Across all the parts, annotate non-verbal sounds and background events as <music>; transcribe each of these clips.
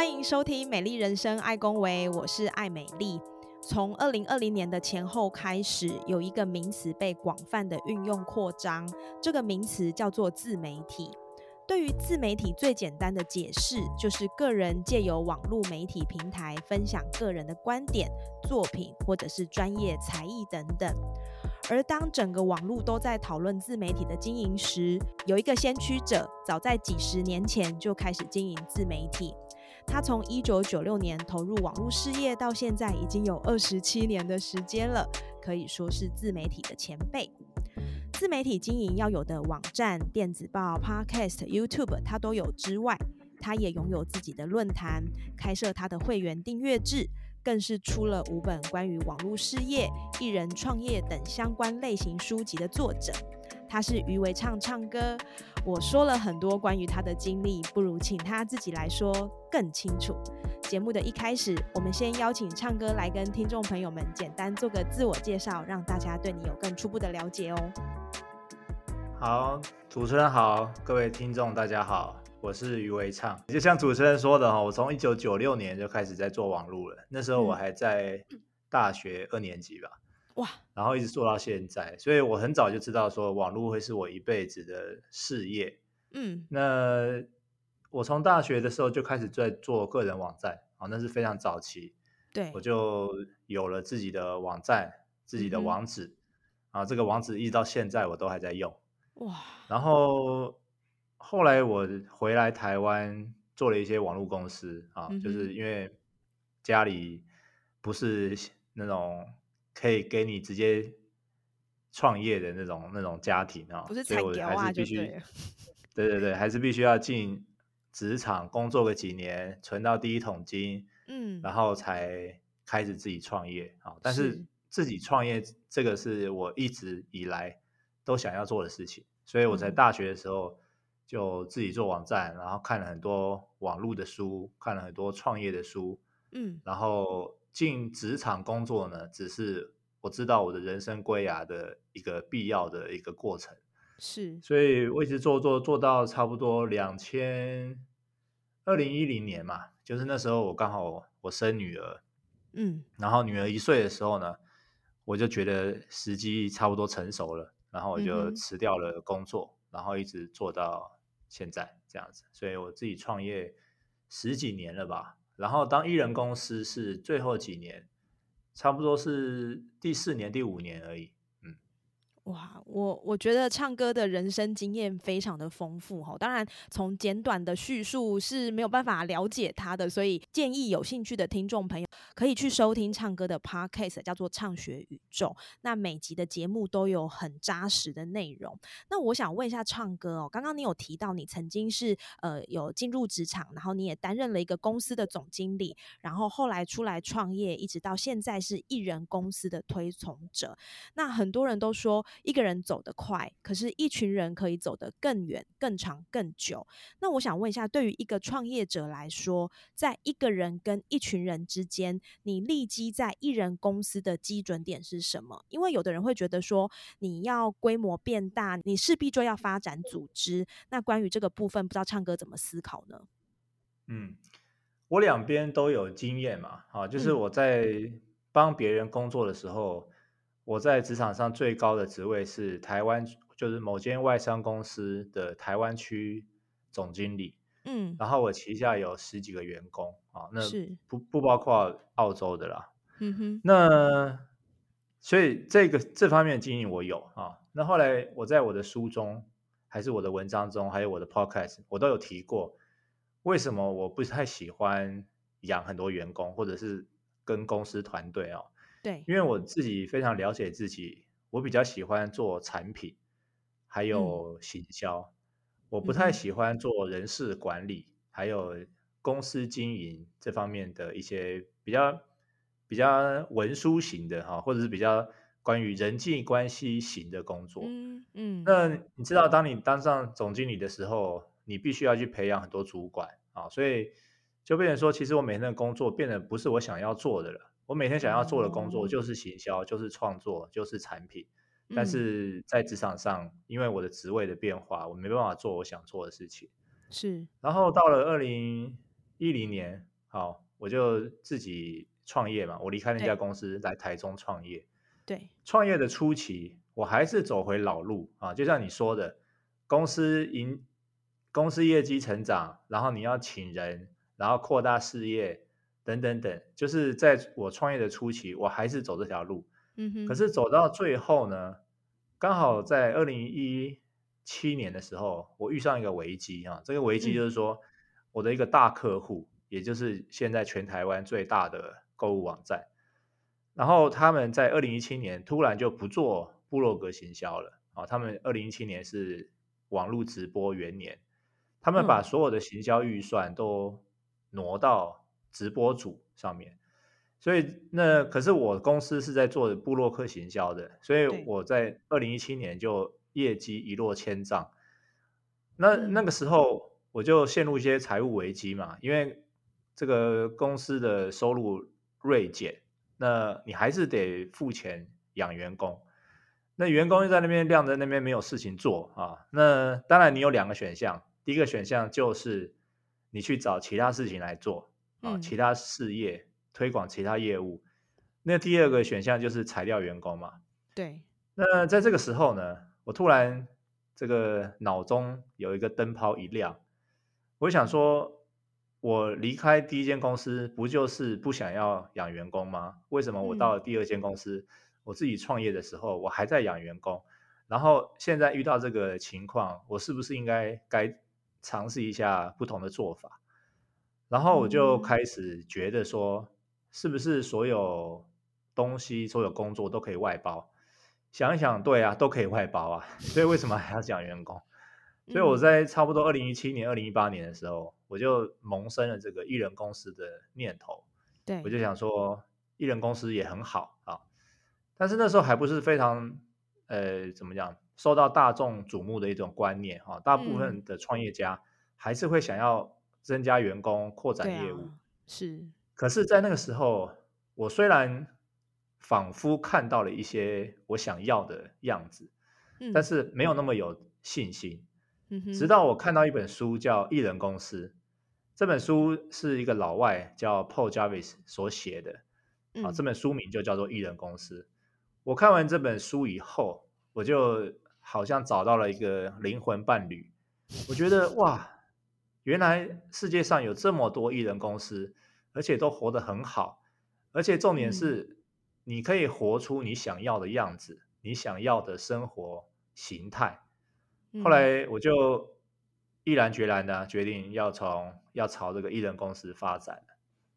欢迎收听《美丽人生爱公维》，我是爱美丽。从二零二零年的前后开始，有一个名词被广泛的运用扩张，这个名词叫做自媒体。对于自媒体最简单的解释，就是个人借由网络媒体平台分享个人的观点、作品或者是专业才艺等等。而当整个网络都在讨论自媒体的经营时，有一个先驱者，早在几十年前就开始经营自媒体。他从一九九六年投入网络事业，到现在已经有二十七年的时间了，可以说是自媒体的前辈。自媒体经营要有的网站、电子报、Podcast、YouTube，他都有之外，他也拥有自己的论坛，开设他的会员订阅制，更是出了五本关于网络事业、艺人创业等相关类型书籍的作者。他是余为唱唱歌，我说了很多关于他的经历，不如请他自己来说更清楚。节目的一开始，我们先邀请唱歌来跟听众朋友们简单做个自我介绍，让大家对你有更初步的了解哦。好，主持人好，各位听众大家好，我是余维畅。就像主持人说的哈，我从一九九六年就开始在做网络了，那时候我还在大学二年级吧。哇，然后一直做到现在，所以我很早就知道说网络会是我一辈子的事业。嗯，那我从大学的时候就开始在做个人网站，啊，那是非常早期。对，我就有了自己的网站，自己的网址，啊，这个网址一直到现在我都还在用。哇，然后后来我回来台湾做了一些网络公司，啊，就是因为家里不是那种。可以给你直接创业的那种那种家庭啊，所以我还是必须，<laughs> 对对对，还是必须要进职场工作个几年，存到第一桶金，嗯，然后才开始自己创业啊。但是自己创业这个是我一直以来都想要做的事情，所以我在大学的时候就自己做网站，然后看了很多网络的书，看了很多创业的书，嗯，然后。进职场工作呢，只是我知道我的人生归涯的一个必要的一个过程，是，所以我一直做做做到差不多两千二零一零年嘛，就是那时候我刚好我生女儿，嗯，然后女儿一岁的时候呢，我就觉得时机差不多成熟了，然后我就辞掉了工作，然后一直做到现在这样子，所以我自己创业十几年了吧。然后当艺人公司是最后几年，差不多是第四年、第五年而已。哇，我我觉得唱歌的人生经验非常的丰富哈，当然从简短的叙述是没有办法了解他的，所以建议有兴趣的听众朋友可以去收听唱歌的 podcast，叫做《唱学宇宙》。那每集的节目都有很扎实的内容。那我想问一下唱歌哦，刚刚你有提到你曾经是呃有进入职场，然后你也担任了一个公司的总经理，然后后来出来创业，一直到现在是艺人公司的推崇者。那很多人都说。一个人走得快，可是一群人可以走得更远、更长、更久。那我想问一下，对于一个创业者来说，在一个人跟一群人之间，你立基在一人公司的基准点是什么？因为有的人会觉得说，你要规模变大，你势必就要发展组织。那关于这个部分，不知道唱歌怎么思考呢？嗯，我两边都有经验嘛，啊，就是我在帮别人工作的时候。我在职场上最高的职位是台湾，就是某间外商公司的台湾区总经理。嗯，然后我旗下有十几个员工啊，那不不包括澳洲的啦。嗯哼，那所以这个这方面的经验我有啊。那后来我在我的书中，还是我的文章中，还有我的 podcast，我都有提过，为什么我不太喜欢养很多员工，或者是跟公司团队啊。对，因为我自己非常了解自己，我比较喜欢做产品，还有行销，我不太喜欢做人事管理，还有公司经营这方面的一些比较比较文书型的哈，或者是比较关于人际关系型的工作。嗯嗯，那你知道，当你当上总经理的时候，你必须要去培养很多主管啊，所以就变成说，其实我每天的工作变得不是我想要做的了。我每天想要做的工作就是行销，就是创作，就是产品。但是在职场上，因为我的职位的变化，我没办法做我想做的事情。是。然后到了二零一零年，好，我就自己创业嘛。我离开那家公司，来台中创业。对。创业的初期，我还是走回老路啊，就像你说的，公司营公司业绩成长，然后你要请人，然后扩大事业。等等等，就是在我创业的初期，我还是走这条路。嗯哼。可是走到最后呢，刚好在二零一七年的时候，我遇上一个危机啊。这个危机就是说，我的一个大客户，也就是现在全台湾最大的购物网站，然后他们在二零一七年突然就不做部落格行销了啊。他们二零一七年是网络直播元年，他们把所有的行销预算都挪到。直播组上面，所以那可是我公司是在做布洛克行销的，所以我在二零一七年就业绩一落千丈。那那个时候我就陷入一些财务危机嘛，因为这个公司的收入锐减，那你还是得付钱养员工，那员工又在那边晾在那边没有事情做啊。那当然你有两个选项，第一个选项就是你去找其他事情来做。啊，其他事业推广其他业务，那第二个选项就是裁掉员工嘛。对。那在这个时候呢，我突然这个脑中有一个灯泡一亮，我想说，我离开第一间公司不就是不想要养员工吗？为什么我到了第二间公司，我自己创业的时候，我还在养员工，然后现在遇到这个情况，我是不是应该该尝试一下不同的做法？然后我就开始觉得说，是不是所有东西、所有工作都可以外包？想一想，对啊，都可以外包啊。<laughs> 所以为什么还要讲员工？所以我在差不多二零一七年、二零一八年的时候，我就萌生了这个艺人公司的念头。对，我就想说，艺人公司也很好啊。但是那时候还不是非常呃，怎么讲，受到大众瞩目的一种观念哈。大部分的创业家还是会想要。增加员工、扩展业务是，可是，在那个时候，我虽然仿佛看到了一些我想要的样子，但是没有那么有信心。直到我看到一本书，叫《艺人公司》，这本书是一个老外叫 Paul Jarvis 所写的，啊，这本书名就叫做《艺人公司》。我看完这本书以后，我就好像找到了一个灵魂伴侣，我觉得哇！原来世界上有这么多艺人公司，而且都活得很好，而且重点是，你可以活出你想要的样子，你想要的生活形态。后来我就毅然决然的决定要从要朝这个艺人公司发展，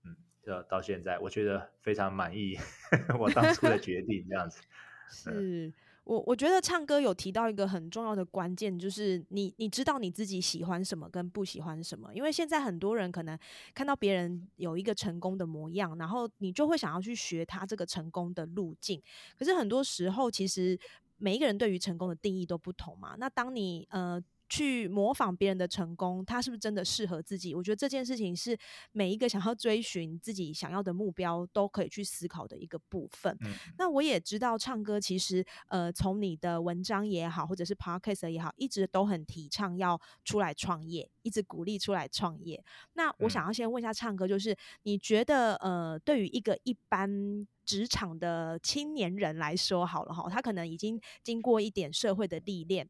嗯，就到现在，我觉得非常满意 <laughs> 我当初的决定，这样子 <laughs> 是。我我觉得唱歌有提到一个很重要的关键，就是你你知道你自己喜欢什么跟不喜欢什么，因为现在很多人可能看到别人有一个成功的模样，然后你就会想要去学他这个成功的路径，可是很多时候其实每一个人对于成功的定义都不同嘛。那当你呃。去模仿别人的成功，他是不是真的适合自己？我觉得这件事情是每一个想要追寻自己想要的目标都可以去思考的一个部分。那我也知道，唱歌其实呃，从你的文章也好，或者是 podcast 也好，一直都很提倡要出来创业，一直鼓励出来创业。那我想要先问一下唱歌，就是你觉得呃，对于一个一般职场的青年人来说，好了哈，他可能已经经过一点社会的历练。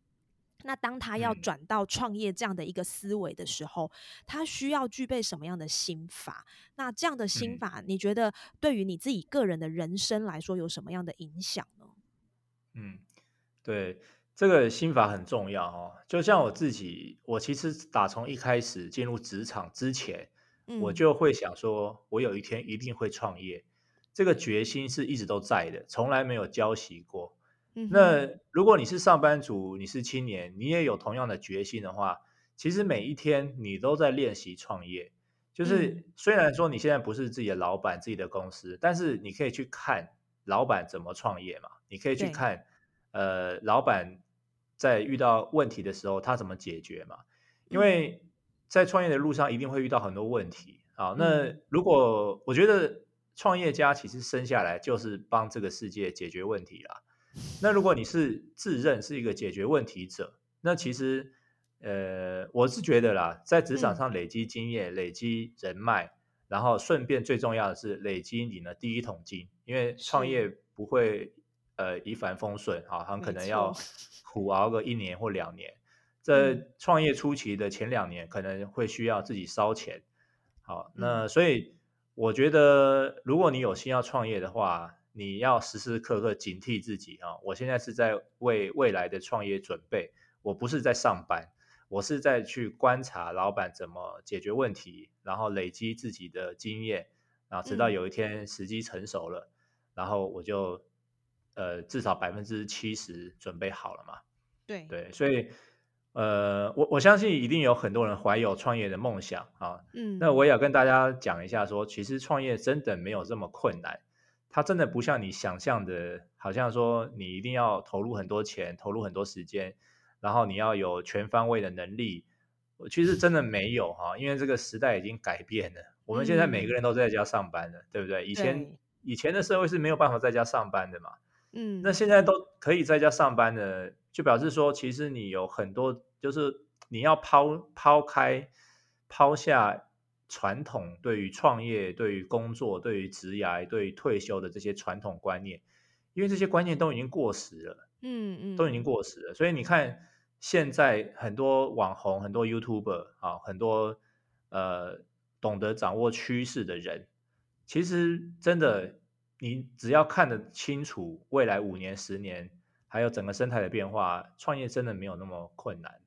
那当他要转到创业这样的一个思维的时候，他需要具备什么样的心法？那这样的心法，你觉得对于你自己个人的人生来说有什么样的影响呢？嗯，对，这个心法很重要哦。就像我自己，我其实打从一开始进入职场之前，我就会想说，我有一天一定会创业，这个决心是一直都在的，从来没有交习过。那如果你是上班族，你是青年，你也有同样的决心的话，其实每一天你都在练习创业。就是虽然说你现在不是自己的老板、自己的公司，但是你可以去看老板怎么创业嘛，你可以去看呃老板在遇到问题的时候他怎么解决嘛，因为在创业的路上一定会遇到很多问题啊。那如果我觉得创业家其实生下来就是帮这个世界解决问题啦。那如果你是自认是一个解决问题者，那其实。呃，我是觉得啦，在职场上累积经验、累积人脉，然后顺便最重要的是累积你的第一桶金，因为创业不会呃一帆风顺啊，很可能要苦熬个一年或两年。<laughs> 在创业初期的前两年可能会需要自己烧钱，好，那所以我觉得如果你有心要创业的话，你要时时刻刻警惕自己啊！我现在是在为未来的创业准备，我不是在上班。我是在去观察老板怎么解决问题，然后累积自己的经验，然后直到有一天时机成熟了，然后我就呃至少百分之七十准备好了嘛。对对，所以呃我我相信一定有很多人怀有创业的梦想啊。嗯，那我也要跟大家讲一下，说其实创业真的没有这么困难，它真的不像你想象的，好像说你一定要投入很多钱，投入很多时间。然后你要有全方位的能力，其实真的没有哈，因为这个时代已经改变了。我们现在每个人都在家上班的，对不对？以前以前的社会是没有办法在家上班的嘛。嗯，那现在都可以在家上班的，就表示说，其实你有很多，就是你要抛抛开、抛下传统对于创业、对于工作、对于职涯、对于退休的这些传统观念，因为这些观念都已经过时了。嗯嗯，都已经过时了，所以你看。现在很多网红、很多 YouTuber 啊，很多呃懂得掌握趋势的人，其实真的，你只要看得清楚未来五年、十年，还有整个生态的变化，创业真的没有那么困难。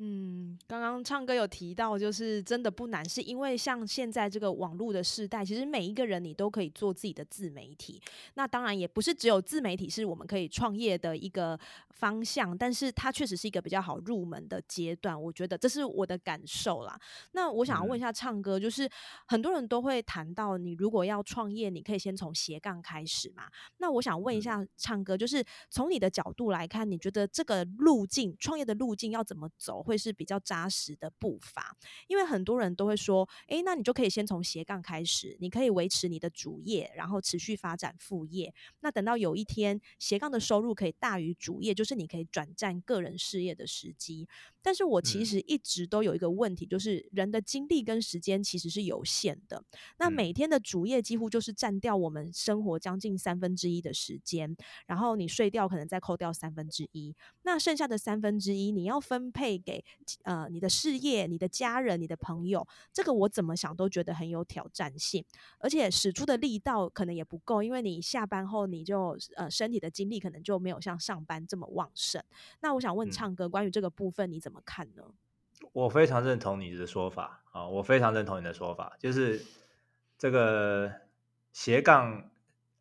嗯，刚刚唱歌有提到，就是真的不难，是因为像现在这个网络的时代，其实每一个人你都可以做自己的自媒体。那当然也不是只有自媒体是我们可以创业的一个方向，但是它确实是一个比较好入门的阶段。我觉得这是我的感受啦。那我想要问一下唱歌，就是很多人都会谈到，你如果要创业，你可以先从斜杠开始嘛？那我想问一下唱歌，就是从你的角度来看，你觉得这个路径创业的路径要怎么走？会是比较扎实的步伐，因为很多人都会说，诶，那你就可以先从斜杠开始，你可以维持你的主业，然后持续发展副业。那等到有一天斜杠的收入可以大于主业，就是你可以转战个人事业的时机。但是我其实一直都有一个问题，就是人的精力跟时间其实是有限的。那每天的主业几乎就是占掉我们生活将近三分之一的时间，然后你睡掉可能再扣掉三分之一，那剩下的三分之一你要分配给呃你的事业、你的家人、你的朋友，这个我怎么想都觉得很有挑战性，而且使出的力道可能也不够，因为你下班后你就呃身体的精力可能就没有像上班这么旺盛。那我想问唱歌，关于这个部分你怎么？看呢？我非常认同你的说法啊！我非常认同你的说法，就是这个斜杠，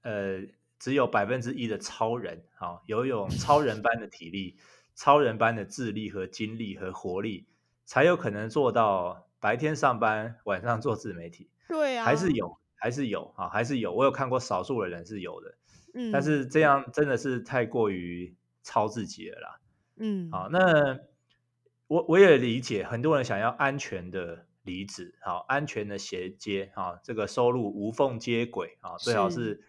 呃，只有百分之一的超人啊，有一种超人般的体力、超人般的智力和精力和活力，才有可能做到白天上班，晚上做自媒体。<laughs> 对啊，还是有，还是有啊，还是有。我有看过少数的人是有的，嗯，但是这样真的是太过于超自己了啦。嗯，好，那。我我也理解，很多人想要安全的离职，好，安全的衔接，啊，这个收入无缝接轨，啊，最好是。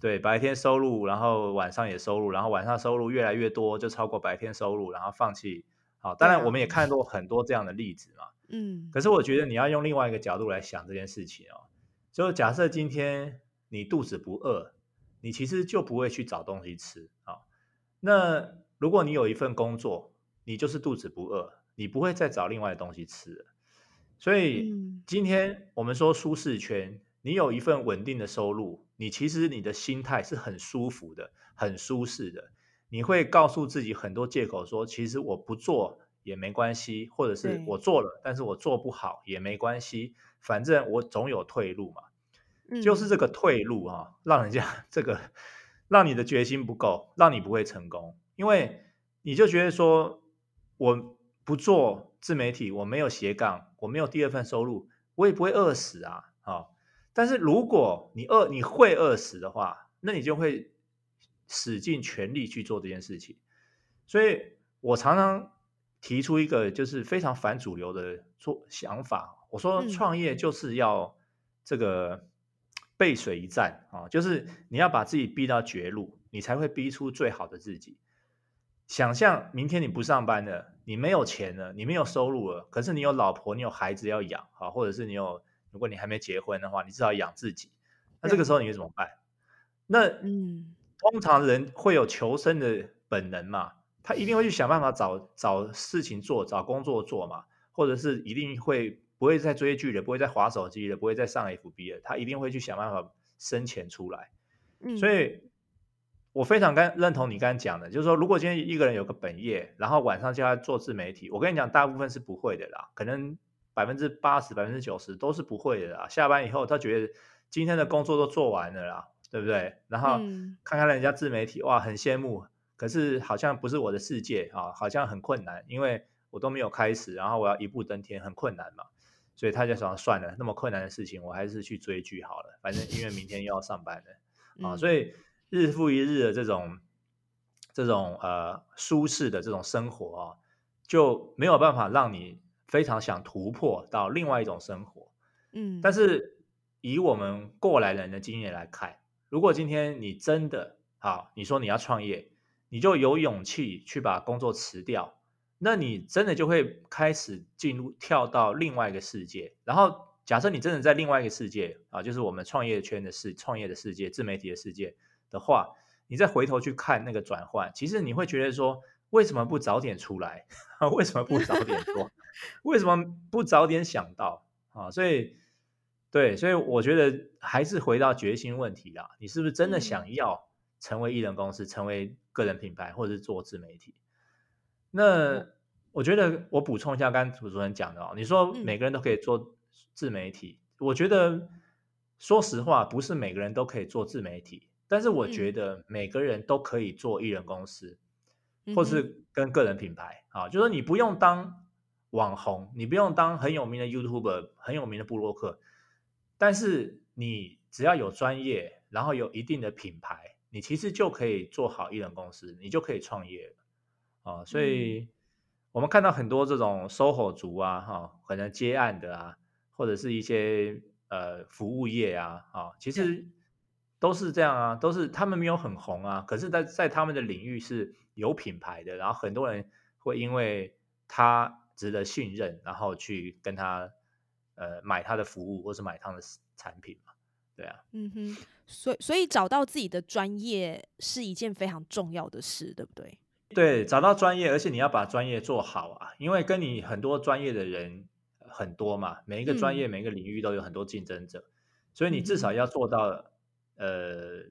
对白天收入，然后晚上也收入，然后晚上收入越来越多，就超过白天收入，然后放弃，好，当然我们也。看过很多这样的例子嘛，嗯，可是我觉得你要用另外一个角度来想这件事情哦，就假设今天你肚子不饿，你其实就不会去找东西吃，啊，那如果你有一份工作，你就是肚子不饿。你不会再找另外的东西吃了，所以今天我们说舒适圈，你有一份稳定的收入，你其实你的心态是很舒服的，很舒适的。你会告诉自己很多借口，说其实我不做也没关系，或者是我做了，但是我做不好也没关系，反正我总有退路嘛。就是这个退路啊，让人家 <laughs> 这个让你的决心不够，让你不会成功，因为你就觉得说我。不做自媒体，我没有斜杠，我没有第二份收入，我也不会饿死啊，啊！但是如果你饿，你会饿死的话，那你就会使尽全力去做这件事情。所以我常常提出一个就是非常反主流的做想法，我说创业就是要这个背水一战啊，就是你要把自己逼到绝路，你才会逼出最好的自己。想象明天你不上班了，你没有钱了，你没有收入了，可是你有老婆，你有孩子要养啊，或者是你有，如果你还没结婚的话，你至少养自己。那这个时候你会怎么办？那嗯，通常人会有求生的本能嘛，他一定会去想办法找找事情做，找工作做嘛，或者是一定会不会再追剧了，不会再划手机了，不会再上 FB 了，他一定会去想办法生钱出来。嗯，所以。我非常跟认同你刚刚讲的，就是说，如果今天一个人有个本业，然后晚上叫他做自媒体，我跟你讲，大部分是不会的啦，可能百分之八十、百分之九十都是不会的啦。下班以后，他觉得今天的工作都做完了啦，对不对？然后看看人家自媒体，哇，很羡慕，可是好像不是我的世界啊，好像很困难，因为我都没有开始，然后我要一步登天，很困难嘛，所以他就想算了，那么困难的事情，我还是去追剧好了，反正因为明天又要上班了 <laughs> 啊，所以。日复一日的这种这种呃舒适的这种生活啊，就没有办法让你非常想突破到另外一种生活。嗯，但是以我们过来人的经验来看，如果今天你真的好，你说你要创业，你就有勇气去把工作辞掉，那你真的就会开始进入跳到另外一个世界。然后假设你真的在另外一个世界啊，就是我们创业圈的世创业的世界、自媒体的世界。的话，你再回头去看那个转换，其实你会觉得说，为什么不早点出来？<laughs> 为什么不早点做？为什么不早点想到啊？所以，对，所以我觉得还是回到决心问题啦。你是不是真的想要成为艺人公司，成为个人品牌，或者是做自媒体？那我觉得我补充一下刚刚主持人讲的哦，你说每个人都可以做自媒体，我觉得说实话，不是每个人都可以做自媒体。但是我觉得每个人都可以做艺人公司，或是跟个人品牌啊，就说你不用当网红，你不用当很有名的 YouTuber，很有名的布洛克，但是你只要有专业，然后有一定的品牌，你其实就可以做好艺人公司，你就可以创业了啊。所以我们看到很多这种 SOHO 族啊，哈，可能接案的啊，或者是一些呃服务业啊，啊，其实。都是这样啊，都是他们没有很红啊，可是，在在他们的领域是有品牌的，然后很多人会因为他值得信任，然后去跟他呃买他的服务或是买他的产品嘛，对啊，嗯哼，所以所以找到自己的专业是一件非常重要的事，对不对？对，找到专业，而且你要把专业做好啊，因为跟你很多专业的人很多嘛，每一个专业每一个领域都有很多竞争者，所以你至少要做到。呃，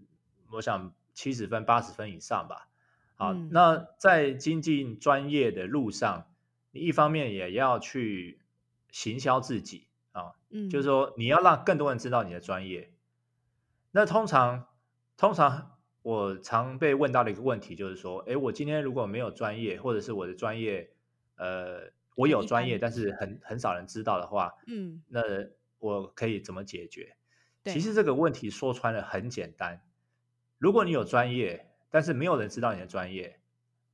我想七十分、八十分以上吧。好，那在精进专业的路上，你一方面也要去行销自己啊，嗯，就是说你要让更多人知道你的专业。那通常，通常我常被问到的一个问题就是说，哎，我今天如果没有专业，或者是我的专业，呃，我有专业，但是很很少人知道的话，嗯，那我可以怎么解决？其实这个问题说穿了很简单，如果你有专业，但是没有人知道你的专业，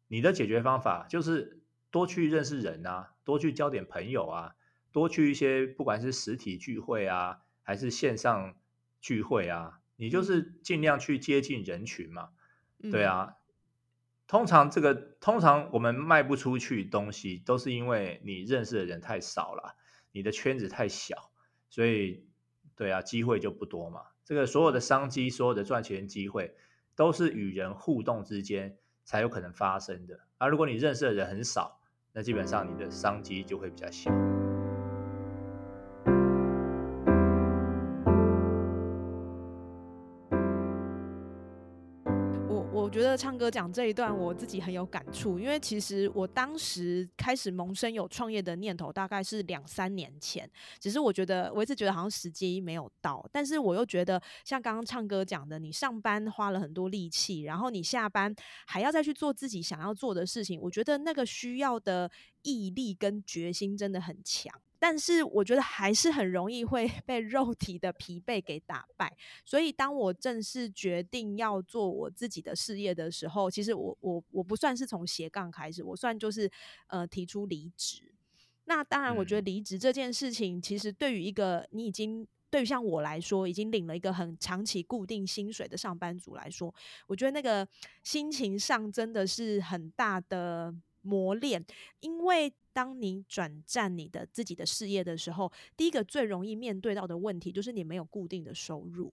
你的解决方法就是多去认识人啊，多去交点朋友啊，多去一些不管是实体聚会啊，还是线上聚会啊，你就是尽量去接近人群嘛。对啊，通常这个通常我们卖不出去东西，都是因为你认识的人太少了，你的圈子太小，所以。对啊，机会就不多嘛。这个所有的商机，所有的赚钱机会，都是与人互动之间才有可能发生的。而如果你认识的人很少，那基本上你的商机就会比较小。觉得唱歌讲这一段，我自己很有感触，因为其实我当时开始萌生有创业的念头，大概是两三年前。只是我觉得，我一直觉得好像时机没有到，但是我又觉得，像刚刚唱歌讲的，你上班花了很多力气，然后你下班还要再去做自己想要做的事情，我觉得那个需要的毅力跟决心真的很强。但是我觉得还是很容易会 <laughs> 被肉体的疲惫给打败。所以当我正式决定要做我自己的事业的时候，其实我我我不算是从斜杠开始，我算就是呃提出离职。那当然，我觉得离职这件事情，其实对于一个你已经对于像我来说，已经领了一个很长期固定薪水的上班族来说，我觉得那个心情上真的是很大的磨练，因为。当你转战你的自己的事业的时候，第一个最容易面对到的问题就是你没有固定的收入。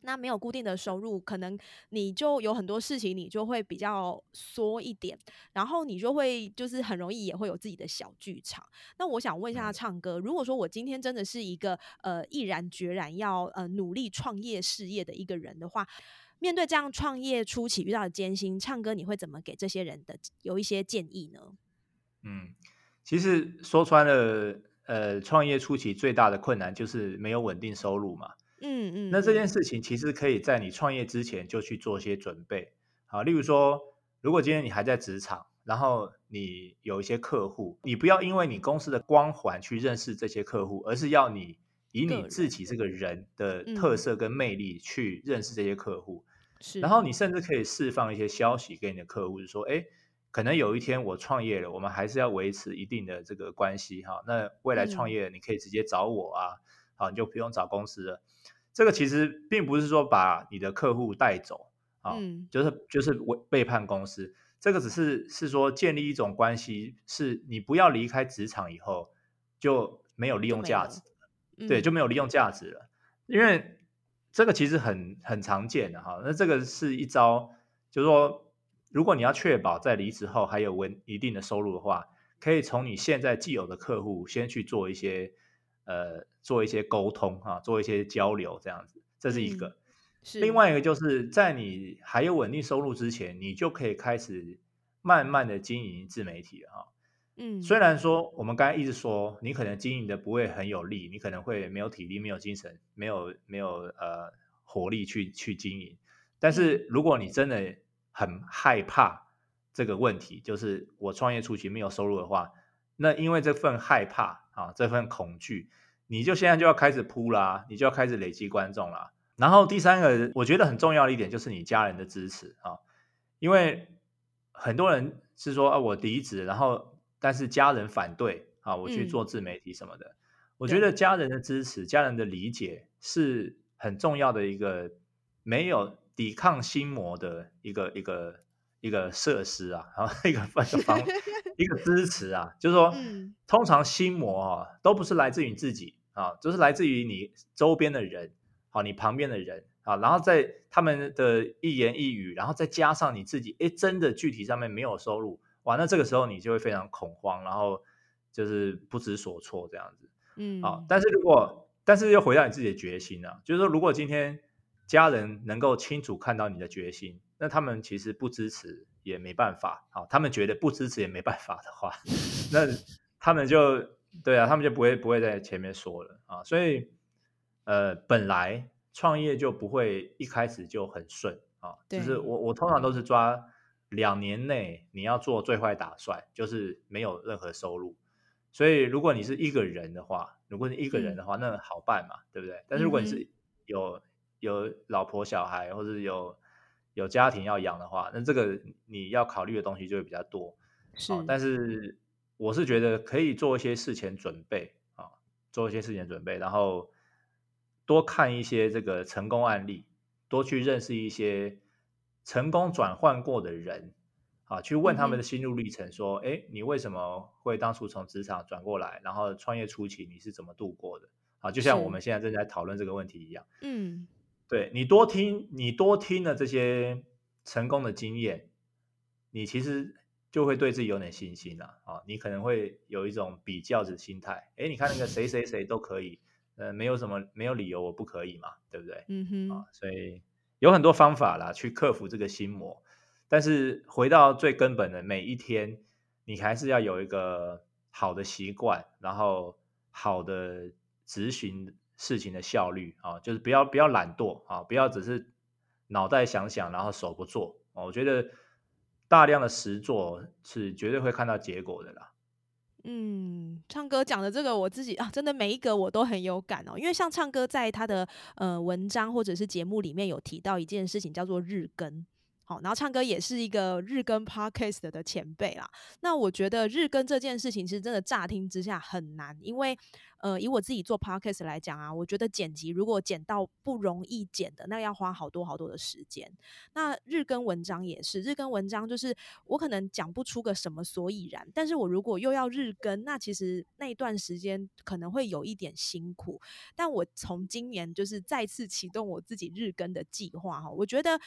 那没有固定的收入，可能你就有很多事情，你就会比较缩一点，然后你就会就是很容易也会有自己的小剧场。那我想问一下，唱歌，如果说我今天真的是一个呃毅然决然要呃努力创业事业的一个人的话，面对这样创业初期遇到的艰辛，唱歌你会怎么给这些人的有一些建议呢？嗯。其实说穿了，呃，创业初期最大的困难就是没有稳定收入嘛。嗯嗯。那这件事情其实可以在你创业之前就去做些准备。好，例如说，如果今天你还在职场，然后你有一些客户，你不要因为你公司的光环去认识这些客户，而是要你以你自己这个人的特色跟魅力去认识这些客户。是。然后你甚至可以释放一些消息给你的客户，就说，哎。可能有一天我创业了，我们还是要维持一定的这个关系哈。那未来创业你可以直接找我啊，好你就不用找公司了。这个其实并不是说把你的客户带走啊，就是就是违背叛公司。这个只是是说建立一种关系，是你不要离开职场以后就没有利用价值，对，就没有利用价值了。因为这个其实很很常见的哈。那这个是一招，就是说。如果你要确保在离职后还有稳一定的收入的话，可以从你现在既有的客户先去做一些呃做一些沟通啊，做一些交流这样子，这是一个。是另外一个就是在你还有稳定收入之前，你就可以开始慢慢的经营自媒体了哈。嗯，虽然说我们刚才一直说你可能经营的不会很有力，你可能会没有体力、没有精神、没有没有呃活力去去经营，但是如果你真的很害怕这个问题，就是我创业初期没有收入的话，那因为这份害怕啊，这份恐惧，你就现在就要开始铺啦，你就要开始累积观众啦。然后第三个，我觉得很重要的一点就是你家人的支持啊，因为很多人是说啊，我离职，然后但是家人反对啊，我去做自媒体什么的。我觉得家人的支持、家人的理解是很重要的一个没有。抵抗心魔的一个一个一个设施啊，然后一个方方 <laughs> 一个支持啊，就是说，通常心魔啊都不是来自于你自己啊，就是来自于你周边的人，好，你旁边的人啊，然后在他们的一言一语，然后再加上你自己，哎，真的具体上面没有收入，哇，那这个时候你就会非常恐慌，然后就是不知所措这样子，嗯，好，但是如果但是又回到你自己的决心啊，就是说，如果今天。家人能够清楚看到你的决心，那他们其实不支持也没办法。好，他们觉得不支持也没办法的话，<laughs> 那他们就对啊，他们就不会不会在前面说了啊。所以，呃，本来创业就不会一开始就很顺啊。就是我我通常都是抓两年内你要做最坏打算，就是没有任何收入。所以，如果你是一个人的话，如果你一个人的话，那好办嘛，对不对？但是如果你是有有老婆小孩，或者有有家庭要养的话，那这个你要考虑的东西就会比较多。是，但是我是觉得可以做一些事前准备啊，做一些事前准备，然后多看一些这个成功案例，多去认识一些成功转换过的人啊，去问他们的心路历程，说，哎，你为什么会当初从职场转过来，然后创业初期你是怎么度过的？啊，就像我们现在正在讨论这个问题一样。嗯。对你多听，你多听了这些成功的经验，你其实就会对自己有点信心了啊！你可能会有一种比较的心态，哎，你看那个谁谁谁都可以，呃，没有什么没有理由我不可以嘛，对不对？嗯哼，啊，所以有很多方法啦，去克服这个心魔。但是回到最根本的，每一天你还是要有一个好的习惯，然后好的执行。事情的效率啊，就是不要不要懒惰啊，不要只是脑袋想想，然后手不做我觉得大量的实做是绝对会看到结果的啦。嗯，唱歌讲的这个我自己啊，真的每一个我都很有感哦。因为像唱歌在他的呃文章或者是节目里面有提到一件事情，叫做日更。好，然后唱歌也是一个日更 podcast 的前辈啦。那我觉得日更这件事情，其实真的乍听之下很难，因为。呃，以我自己做 podcast 来讲啊，我觉得剪辑如果剪到不容易剪的，那要花好多好多的时间。那日更文章也是，日更文章就是我可能讲不出个什么所以然，但是我如果又要日更，那其实那一段时间可能会有一点辛苦。但我从今年就是再次启动我自己日更的计划哈，我觉得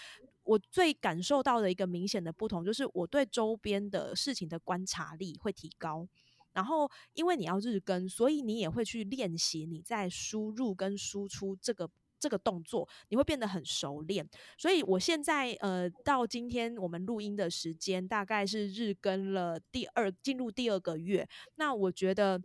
我最感受到的一个明显的不同，就是我对周边的事情的观察力会提高。然后，因为你要日更，所以你也会去练习你在输入跟输出这个这个动作，你会变得很熟练。所以我现在呃，到今天我们录音的时间大概是日更了第二，进入第二个月。那我觉得，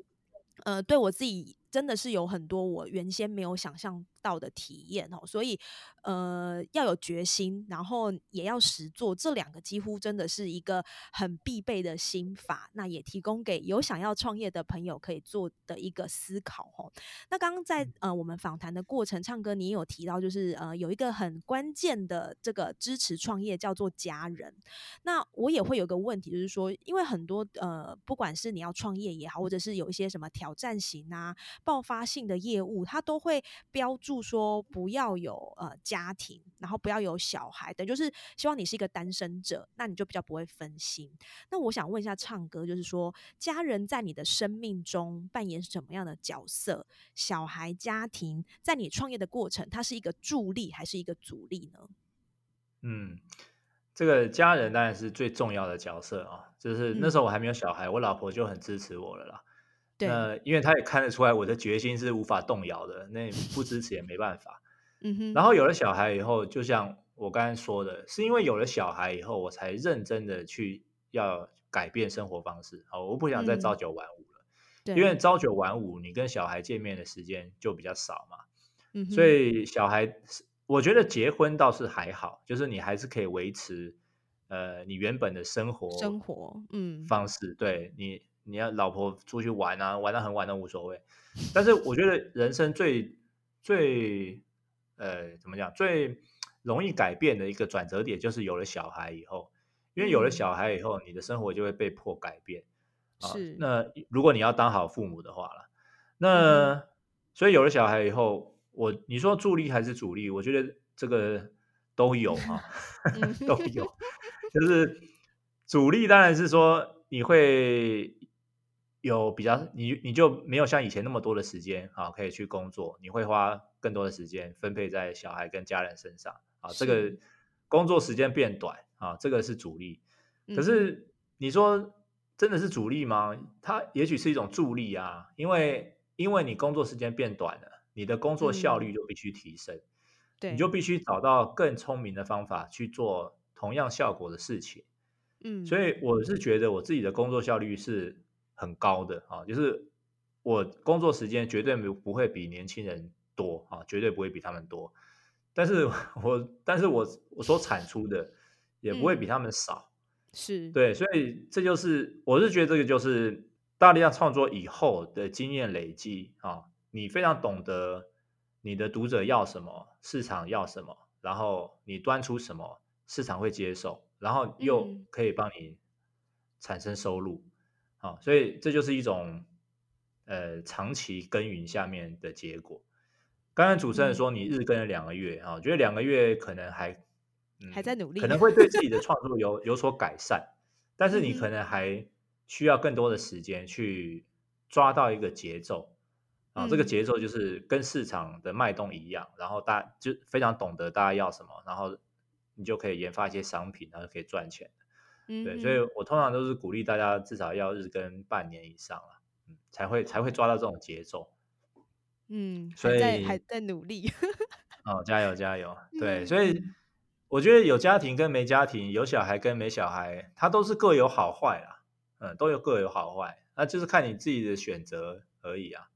呃，对我自己真的是有很多我原先没有想象到的体验哦，所以。呃，要有决心，然后也要实做，这两个几乎真的是一个很必备的心法。那也提供给有想要创业的朋友可以做的一个思考哦。那刚刚在呃我们访谈的过程，唱歌你也有提到，就是呃有一个很关键的这个支持创业叫做家人。那我也会有个问题，就是说，因为很多呃不管是你要创业也好，或者是有一些什么挑战型啊、爆发性的业务，它都会标注说不要有呃家。家庭，然后不要有小孩，等就是希望你是一个单身者，那你就比较不会分心。那我想问一下，唱歌就是说，家人在你的生命中扮演什么样的角色？小孩、家庭在你创业的过程，它是一个助力还是一个阻力呢？嗯，这个家人当然是最重要的角色啊。就是那时候我还没有小孩，我老婆就很支持我了啦。对，因为他也看得出来我的决心是无法动摇的，那不支持也没办法。嗯哼，然后有了小孩以后，就像我刚才说的，是因为有了小孩以后，我才认真的去要改变生活方式。哦，我不想再朝九晚五了。对，因为朝九晚五，你跟小孩见面的时间就比较少嘛。嗯，所以小孩，我觉得结婚倒是还好，就是你还是可以维持呃你原本的生活生活嗯方式。对你，你要老婆出去玩啊，玩到很晚都无所谓。但是我觉得人生最最呃，怎么讲？最容易改变的一个转折点就是有了小孩以后，因为有了小孩以后，你的生活就会被迫改变。是。那如果你要当好父母的话了，那所以有了小孩以后，我你说助力还是阻力？我觉得这个都有啊，<laughs> 都有。就是阻力当然是说你会。有比较，你你就没有像以前那么多的时间啊，可以去工作，你会花更多的时间分配在小孩跟家人身上啊，这个工作时间变短啊，这个是主力。可是你说真的是主力吗？它也许是一种助力啊，因为因为你工作时间变短了，你的工作效率就必须提升，对，你就必须找到更聪明的方法去做同样效果的事情。嗯，所以我是觉得我自己的工作效率是。很高的啊，就是我工作时间绝对没不会比年轻人多啊，绝对不会比他们多。但是 <laughs> 我但是我我所产出的也不会比他们少，是对，所以这就是我是觉得这个就是大力量创作以后的经验累积啊，你非常懂得你的读者要什么，市场要什么，然后你端出什么，市场会接受，然后又可以帮你产生收入。好，所以这就是一种呃长期耕耘下面的结果。刚刚主持人说你日更了两个月啊，觉得两个月可能还还在努力，可能会对自己的创作有有所改善，但是你可能还需要更多的时间去抓到一个节奏啊，这个节奏就是跟市场的脉动一样，然后大就非常懂得大家要什么，然后你就可以研发一些商品，然后可以赚钱。对，所以我通常都是鼓励大家至少要日更半年以上了，嗯，才会才会抓到这种节奏。嗯，所以还在努力。哦，加油加油！<laughs> 对，所以我觉得有家庭跟没家庭，有小孩跟没小孩，它都是各有好坏啦，嗯，都有各有好坏，那就是看你自己的选择而已啊，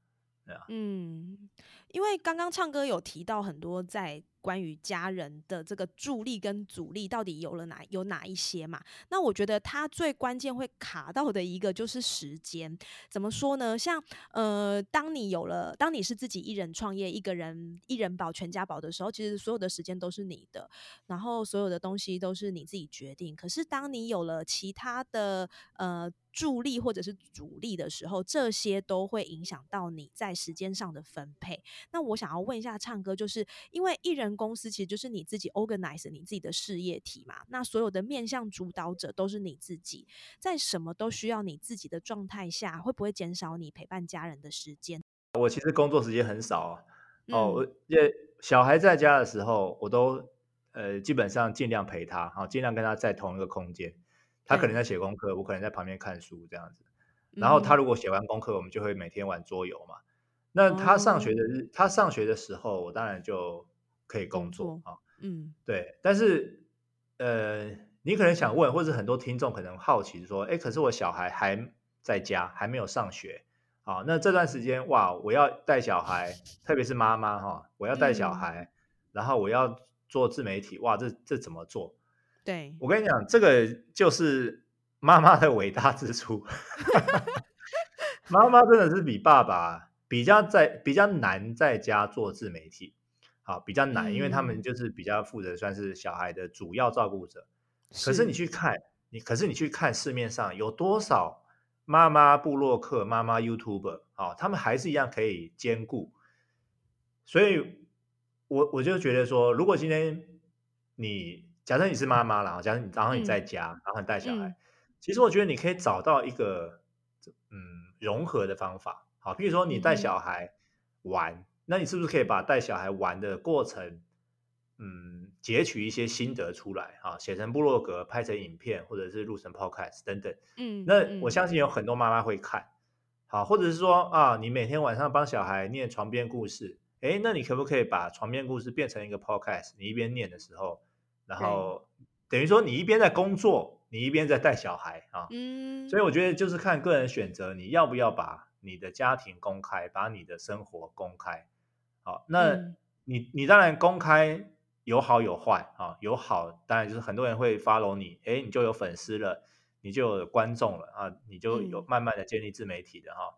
对啊。嗯，因为刚刚唱歌有提到很多在。关于家人的这个助力跟阻力到底有了哪有哪一些嘛？那我觉得它最关键会卡到的一个就是时间。怎么说呢？像呃，当你有了，当你是自己一人创业，一个人一人保全家保的时候，其实所有的时间都是你的，然后所有的东西都是你自己决定。可是当你有了其他的呃。助力或者是阻力的时候，这些都会影响到你在时间上的分配。那我想要问一下，唱歌就是因为艺人公司其实就是你自己 organize 你自己的事业体嘛？那所有的面向主导者都是你自己，在什么都需要你自己的状态下，会不会减少你陪伴家人的时间？我其实工作时间很少哦，因为小孩在家的时候，我都呃基本上尽量陪他，好尽量跟他在同一个空间。他可能在写功课，我可能在旁边看书这样子。然后他如果写完功课，我们就会每天玩桌游嘛。那他上学的日，他上学的时候，我当然就可以工作啊。嗯，对。但是呃，你可能想问，或者很多听众可能好奇说，哎，可是我小孩还在家，还没有上学啊。那这段时间哇，我要带小孩，特别是妈妈哈，我要带小孩，然后我要做自媒体，哇，这这怎么做？对，我跟你讲，这个就是妈妈的伟大之处。<laughs> 妈妈真的是比爸爸比较在比较难在家做自媒体，好比较难，因为他们就是比较负责算是小孩的主要照顾者。可是你去看，你可是你去看市面上有多少妈妈布洛克、妈妈 YouTuber 啊，他们还是一样可以兼顾。所以，我我就觉得说，如果今天你假设你是妈妈了，假设你然后你在家，然后你带小孩，其实我觉得你可以找到一个嗯融合的方法。好，比如说你带小孩玩，那你是不是可以把带小孩玩的过程，嗯，截取一些心得出来啊，写成部落格，拍成影片，或者是录成 podcast 等等。嗯，那我相信有很多妈妈会看。好，或者是说啊，你每天晚上帮小孩念床边故事，哎，那你可不可以把床边故事变成一个 podcast？你一边念的时候。然后等于说，你一边在工作，你一边在带小孩啊。嗯，所以我觉得就是看个人选择，你要不要把你的家庭公开，把你的生活公开。好，那你你当然公开有好有坏啊，有好当然就是很多人会 follow 你，哎，你就有粉丝了，你就有观众了啊，你就有慢慢的建立自媒体的哈。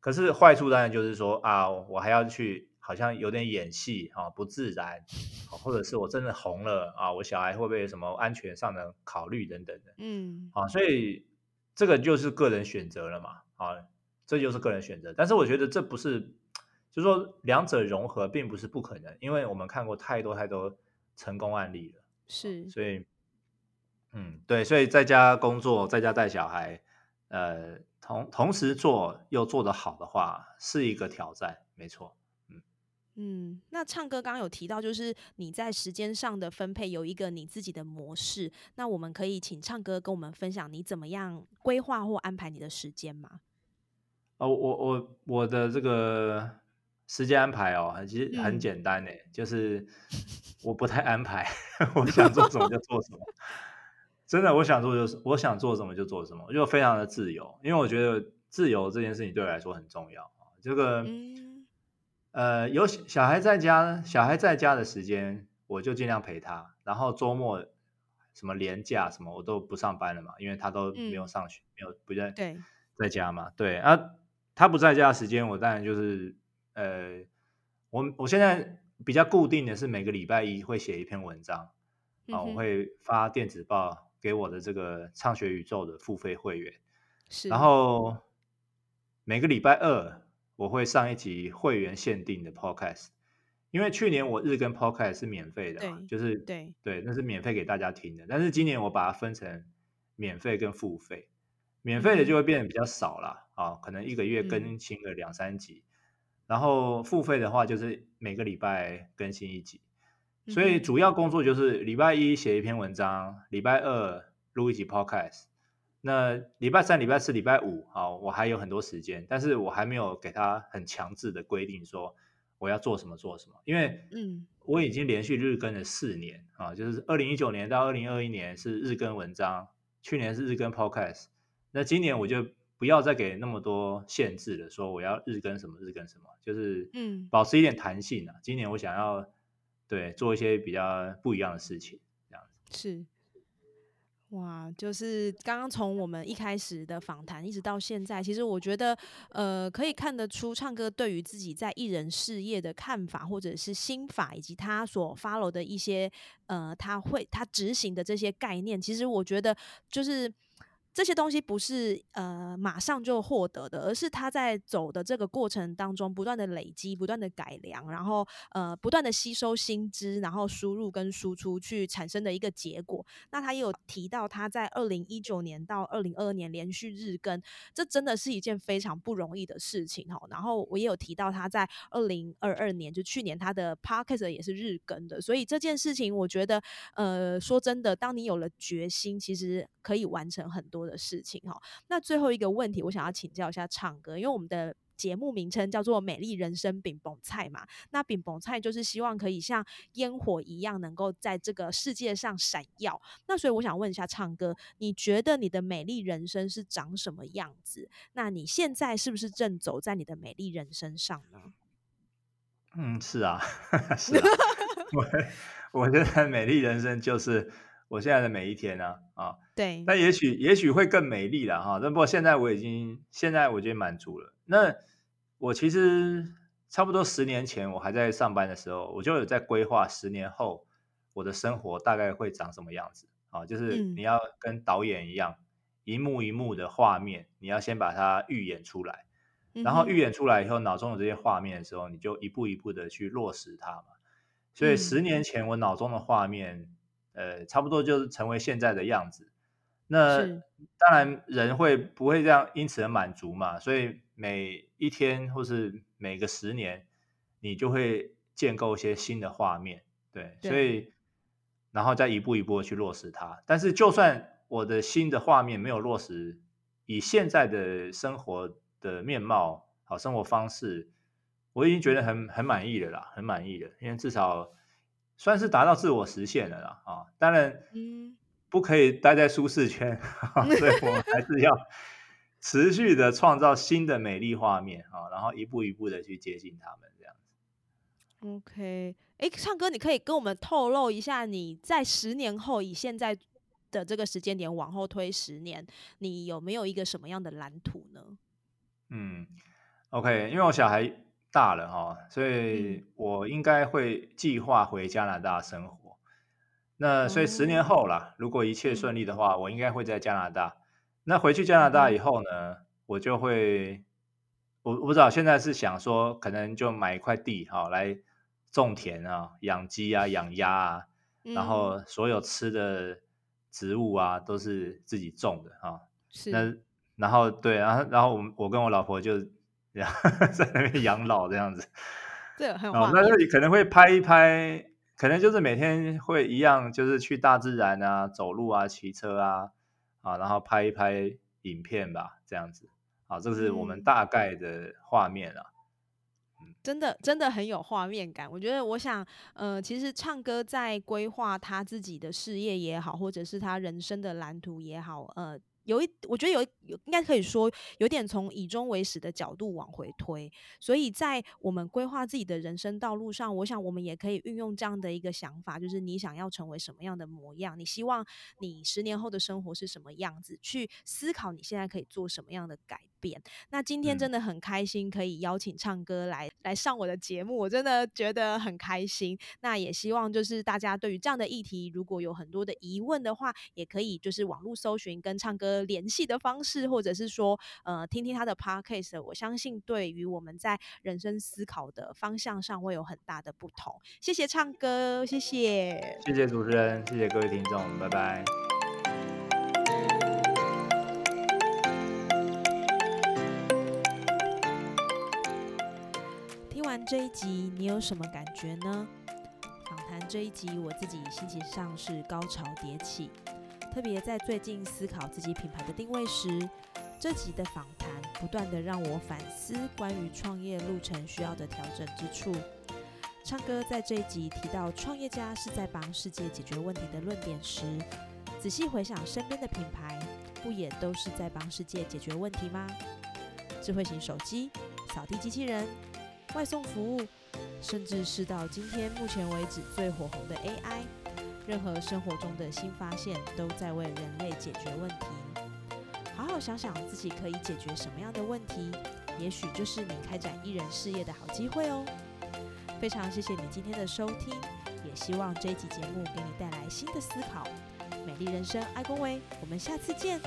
可是坏处当然就是说啊，我还要去。好像有点演戏啊，不自然，或者是我真的红了啊，我小孩会不会有什么安全上的考虑等等的，嗯，啊，所以这个就是个人选择了嘛，啊，这就是个人选择。但是我觉得这不是，就是说两者融合并不是不可能，因为我们看过太多太多成功案例了，是，所以，嗯，对，所以在家工作，在家带小孩，呃，同同时做又做得好的话，是一个挑战，没错。嗯，那唱歌刚刚有提到，就是你在时间上的分配有一个你自己的模式。那我们可以请唱歌跟我们分享你怎么样规划或安排你的时间吗？哦，我我我的这个时间安排哦，其实很简单诶，就是 <laughs> 我不太安排，我想做什么就做什么。<laughs> 真的，我想做就是我想做什么就做什么，就非常的自由。因为我觉得自由这件事情对我来说很重要啊。这个。呃，有小孩在家，小孩在家的时间，我就尽量陪他。然后周末什么年假什么，我都不上班了嘛，因为他都没有上学，没有不在在家嘛。对啊，他不在家的时间，我当然就是呃，我我现在比较固定的是每个礼拜一会写一篇文章啊，我会发电子报给我的这个畅学宇宙的付费会员，是，然后每个礼拜二。我会上一集会员限定的 podcast，因为去年我日更 podcast 是免费的，就是对对，那是免费给大家听的。但是今年我把它分成免费跟付费，免费的就会变得比较少了啊，可能一个月更新个两三集，然后付费的话就是每个礼拜更新一集。所以主要工作就是礼拜一写一篇文章，礼拜二录一集 podcast。那礼拜三、礼拜四、礼拜五，好，我还有很多时间，但是我还没有给他很强制的规定说我要做什么做什么，因为嗯，我已经连续日更了四年啊，就是二零一九年到二零二一年是日更文章，去年是日更 podcast，那今年我就不要再给那么多限制了，说我要日更什么日更什么，就是嗯，保持一点弹性啊。今年我想要对，做一些比较不一样的事情，这样子是。哇，就是刚刚从我们一开始的访谈一直到现在，其实我觉得，呃，可以看得出唱歌对于自己在艺人事业的看法，或者是心法，以及他所 follow 的一些，呃，他会他执行的这些概念，其实我觉得就是。这些东西不是呃马上就获得的，而是他在走的这个过程当中不断的累积、不断的改良，然后呃不断的吸收新知，然后输入跟输出去产生的一个结果。那他也有提到他在二零一九年到二零二二年连续日更，这真的是一件非常不容易的事情哦。然后我也有提到他在二零二二年就去年他的 podcast 也是日更的，所以这件事情我觉得呃说真的，当你有了决心，其实可以完成很多。多的事情哈，那最后一个问题，我想要请教一下唱歌，因为我们的节目名称叫做“美丽人生饼崩菜”嘛，那饼崩菜就是希望可以像烟火一样，能够在这个世界上闪耀。那所以我想问一下唱歌，你觉得你的美丽人生是长什么样子？那你现在是不是正走在你的美丽人生上呢？嗯，是啊，<laughs> 是啊，<laughs> 我我觉得美丽人生就是。我现在的每一天呢，啊，对，那也许也许会更美丽了哈。那不过现在我已经现在我觉得满足了。那我其实差不多十年前我还在上班的时候，我就有在规划十年后我的生活大概会长什么样子啊。就是你要跟导演一样，一幕一幕的画面，你要先把它预演出来，然后预演出来以后，脑中有这些画面的时候，你就一步一步的去落实它嘛。所以十年前我脑中的画面。呃，差不多就是成为现在的样子。那当然人会不会这样因此而满足嘛？所以每一天或是每个十年，你就会建构一些新的画面，对，所以然后再一步一步的去落实它。但是就算我的新的画面没有落实，以现在的生活的面貌、好生活方式，我已经觉得很很满意了啦，很满意了，因为至少。算是达到自我实现了啦，啊，当然，嗯，不可以待在舒适圈，<laughs> 所以我们还是要持续的创造新的美丽画面啊，然后一步一步的去接近他们这样子。OK，哎，唱歌，你可以跟我们透露一下，你在十年后以现在的这个时间点往后推十年，你有没有一个什么样的蓝图呢？嗯，OK，因为我小孩。大了哈，所以我应该会计划回加拿大生活。那所以十年后啦，如果一切顺利的话，我应该会在加拿大。那回去加拿大以后呢，我就会，我我不知道现在是想说，可能就买一块地哈，来种田啊，养鸡啊，养鸭啊，然后所有吃的植物啊都是自己种的哈。是。那然后对，然后然后我我跟我老婆就。<laughs> 在那边养老这样子，对，很哦，那那可能会拍一拍，可能就是每天会一样，就是去大自然啊，走路啊，骑车啊，啊，然后拍一拍影片吧，这样子，啊，这是我们大概的画面啊。真的真的很有画面感。我觉得，我想，呃，其实唱歌在规划他自己的事业也好，或者是他人生的蓝图也好，呃。有一，我觉得有有应该可以说有点从以终为始的角度往回推，所以在我们规划自己的人生道路上，我想我们也可以运用这样的一个想法，就是你想要成为什么样的模样，你希望你十年后的生活是什么样子，去思考你现在可以做什么样的改变。那今天真的很开心可以邀请唱歌来来上我的节目，我真的觉得很开心。那也希望就是大家对于这样的议题，如果有很多的疑问的话，也可以就是网络搜寻跟唱歌。联系的方式，或者是说，呃，听听他的 podcast，我相信对于我们在人生思考的方向上会有很大的不同。谢谢唱歌，谢谢，谢谢主持人，谢谢各位听众，拜拜。完这一集，你有什么感觉呢？访谈这一集，我自己心情上是高潮迭起。特别在最近思考自己品牌的定位时，这集的访谈不断的让我反思关于创业路程需要的调整之处。唱歌在这一集提到创业家是在帮世界解决问题的论点时，仔细回想身边的品牌，不也都是在帮世界解决问题吗？智慧型手机、扫地机器人、外送服务、甚至是到今天目前为止最火红的 AI，任何生活中的新发现都在为人类解决问题。好好想想自己可以解决什么样的问题，也许就是你开展艺人事业的好机会哦。非常谢谢你今天的收听，也希望这一集节目给你带来新的思考。美丽人生，爱恭维，我们下次见。